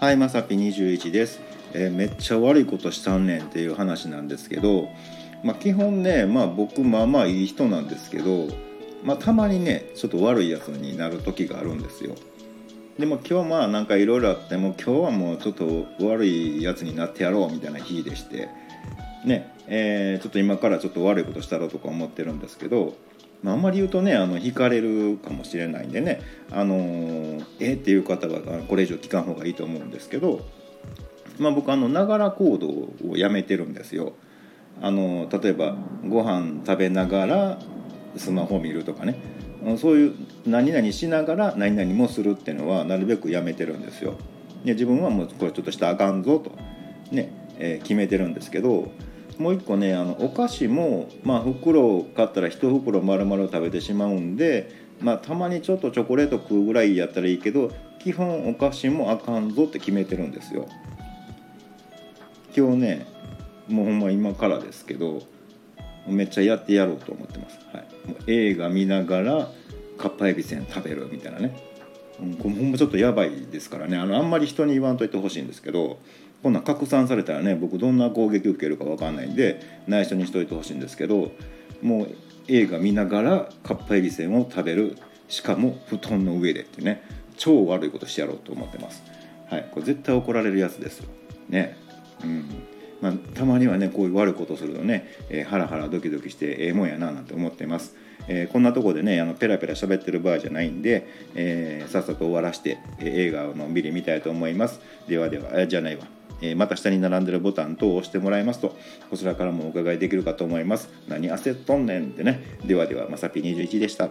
はいまさぴ21です、えー、めっちゃ悪いことしたんねんっていう話なんですけど、まあ、基本ね、まあ、僕まあまあいい人なんですけど、まあ、たまにねちょっと悪いやつになる時があるんですよ。でも今日まあなんかいろいろあっても今日はもうちょっと悪いやつになってやろうみたいな日でしてねえー、ちょっと今からちょっと悪いことしたろうとか思ってるんですけどまあ、あんまり言うとねあの引かれるかもしれないんでねあのえっていう方はこれ以上聞かん方がいいと思うんですけど、まあ、僕あのながら行動をやめてるんですよ。あの例えばご飯食べながらスマホ見るとかねそういう何々しながら何々もするっていうのはなるべくやめてるんですよ。で自分はもうこれちょっとしたらあかんぞとね、えー、決めてるんですけどもう一個ねあのお菓子も、まあ、袋を買ったら1袋丸々食べてしまうんで、まあ、たまにちょっとチョコレート食うぐらいやったらいいけど基本お菓子もあかんぞって決めてるんですよ。今日ねもうほんま今からですけどめっちゃやってやろうと思ってます。はい、もう映画見ながらかっぱえびせん食べるみたいなね。これほんまちょっとやばいですからねあのあんまり人に言わんといてほしいんですけどこんなん拡散されたらね僕どんな攻撃受けるか分かんないんで内緒にしといてほしいんですけどもう映画見ながらかっぱえびせんを食べるしかも布団の上でってね超悪いことしてやろうと思ってます。はい、これ絶対怒られるやつです。ね。うんまあ、たまにはねこういう悪いことするとね、えー、ハラハラドキドキしてええもんやななんて思ってます。えー、こんなとこでねあのペラペラ喋ってる場合じゃないんで、えー、さっさと終わらして、えー、映画をのんびり見たいと思います。ではでは、じゃないわ。えまた下に並んでるボタン等を押してもらいますとこちらからもお伺いできるかと思います何焦っとんねんってねではではまさぴ21でした